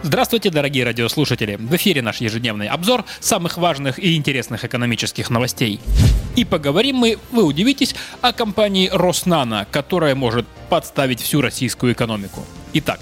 Здравствуйте, дорогие радиослушатели! В эфире наш ежедневный обзор самых важных и интересных экономических новостей. И поговорим мы, вы удивитесь, о компании Роснана, которая может подставить всю российскую экономику. Итак,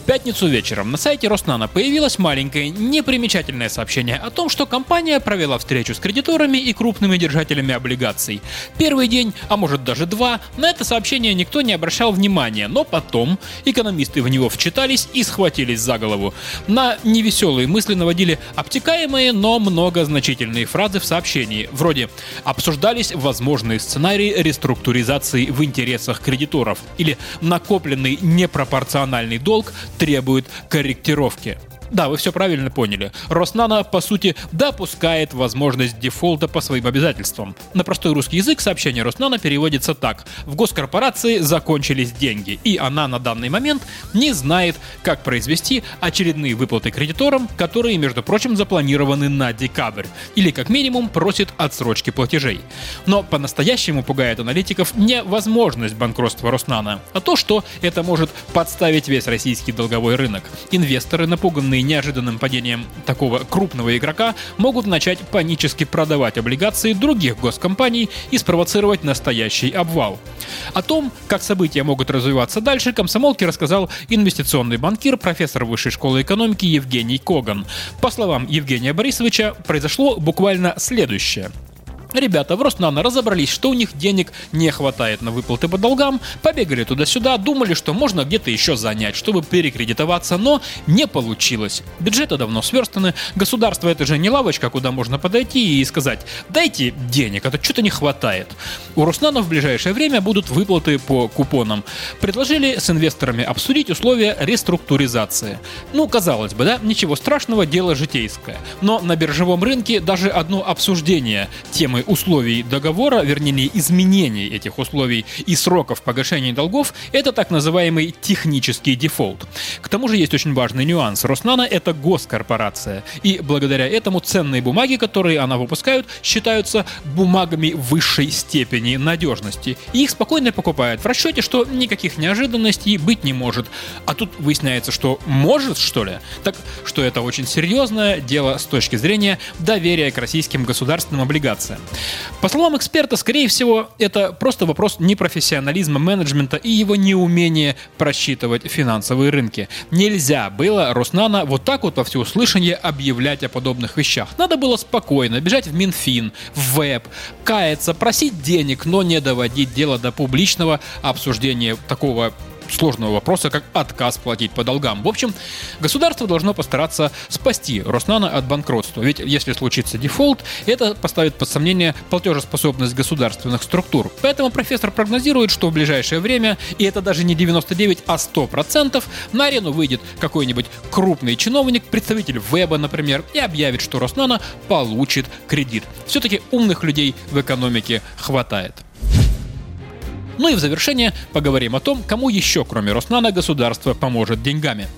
в пятницу вечером на сайте Роснана появилось маленькое непримечательное сообщение о том, что компания провела встречу с кредиторами и крупными держателями облигаций. Первый день, а может даже два, на это сообщение никто не обращал внимания, но потом экономисты в него вчитались и схватились за голову. На невеселые мысли наводили обтекаемые, но многозначительные фразы в сообщении, вроде «обсуждались возможные сценарии реструктуризации в интересах кредиторов» или «накопленный непропорциональный долг требует корректировки. Да, вы все правильно поняли. Роснано, по сути, допускает возможность дефолта по своим обязательствам. На простой русский язык сообщение Роснано переводится так. В госкорпорации закончились деньги, и она на данный момент не знает, как произвести очередные выплаты кредиторам, которые, между прочим, запланированы на декабрь. Или, как минимум, просит отсрочки платежей. Но по-настоящему пугает аналитиков не возможность банкротства Роснано, а то, что это может подставить весь российский долговой рынок. Инвесторы, напуганные и неожиданным падением такого крупного игрока могут начать панически продавать облигации других госкомпаний и спровоцировать настоящий обвал. О том, как события могут развиваться дальше, комсомолке рассказал инвестиционный банкир, профессор Высшей школы экономики Евгений Коган. По словам Евгения Борисовича, произошло буквально следующее. Ребята в Роснано разобрались, что у них денег не хватает на выплаты по долгам, побегали туда-сюда, думали, что можно где-то еще занять, чтобы перекредитоваться, но не получилось. Бюджеты давно сверстаны, государство это же не лавочка, куда можно подойти и сказать «дайте денег, а то что-то не хватает». У Роснано в ближайшее время будут выплаты по купонам. Предложили с инвесторами обсудить условия реструктуризации. Ну, казалось бы, да, ничего страшного, дело житейское. Но на биржевом рынке даже одно обсуждение темы проблемы условий договора, вернее изменений этих условий и сроков погашения долгов, это так называемый технический дефолт. К тому же есть очень важный нюанс. Роснана это госкорпорация, и благодаря этому ценные бумаги, которые она выпускает, считаются бумагами высшей степени надежности. И их спокойно покупают в расчете, что никаких неожиданностей быть не может. А тут выясняется, что может, что ли? Так что это очень серьезное дело с точки зрения доверия к российским государственным облигациям. По словам эксперта, скорее всего, это просто вопрос непрофессионализма менеджмента и его неумения просчитывать финансовые рынки. Нельзя было Роснана вот так вот во всеуслышание объявлять о подобных вещах. Надо было спокойно бежать в Минфин, в ВЭБ, каяться, просить денег, но не доводить дело до публичного обсуждения такого сложного вопроса, как отказ платить по долгам. В общем, государство должно постараться спасти Роснано от банкротства. Ведь если случится дефолт, это поставит под сомнение платежеспособность государственных структур. Поэтому профессор прогнозирует, что в ближайшее время, и это даже не 99, а 100%, на арену выйдет какой-нибудь крупный чиновник, представитель Веба, например, и объявит, что Роснано получит кредит. Все-таки умных людей в экономике хватает. Ну и в завершение поговорим о том, кому еще, кроме Роснана, государство поможет деньгами.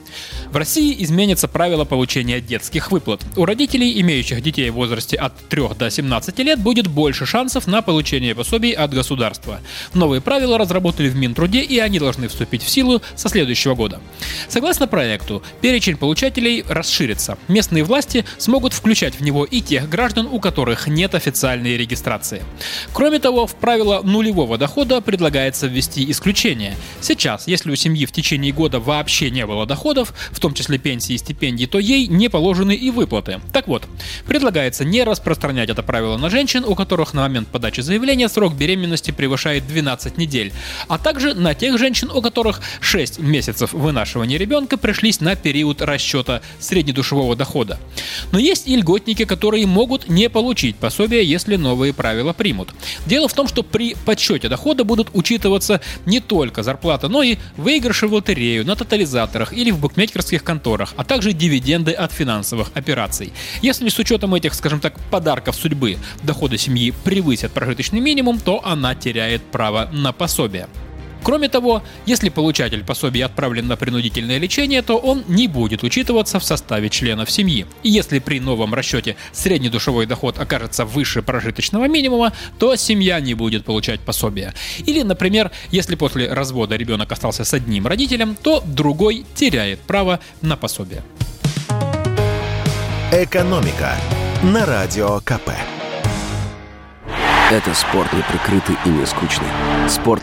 В России изменится правило получения детских выплат. У родителей, имеющих детей в возрасте от 3 до 17 лет, будет больше шансов на получение пособий от государства. Новые правила разработали в Минтруде, и они должны вступить в силу со следующего года. Согласно проекту, перечень получателей расширится. Местные власти смогут включать в него и тех граждан, у которых нет официальной регистрации. Кроме того, в правило нулевого дохода предлагается ввести исключение. Сейчас, если у семьи в течение года вообще не было доходов, в том числе пенсии и стипендии, то ей не положены и выплаты. Так вот, предлагается не распространять это правило на женщин, у которых на момент подачи заявления срок беременности превышает 12 недель, а также на тех женщин, у которых 6 месяцев вынашивания ребенка пришлись на период расчета среднедушевого дохода. Но есть и льготники, которые могут не получить пособие, если новые правила примут. Дело в том, что при подсчете дохода будут учитываться не только зарплата, но и выигрыши в лотерею, на тотализаторах или в букмекерских бухгалтерских конторах, а также дивиденды от финансовых операций. Если с учетом этих, скажем так, подарков судьбы доходы семьи превысят прожиточный минимум, то она теряет право на пособие. Кроме того, если получатель пособия отправлен на принудительное лечение, то он не будет учитываться в составе членов семьи. И если при новом расчете средний душевой доход окажется выше прожиточного минимума, то семья не будет получать пособие. Или, например, если после развода ребенок остался с одним родителем, то другой теряет право на пособие. Экономика на радио КП. Это спорт не прикрытый и не скучный. Спорт,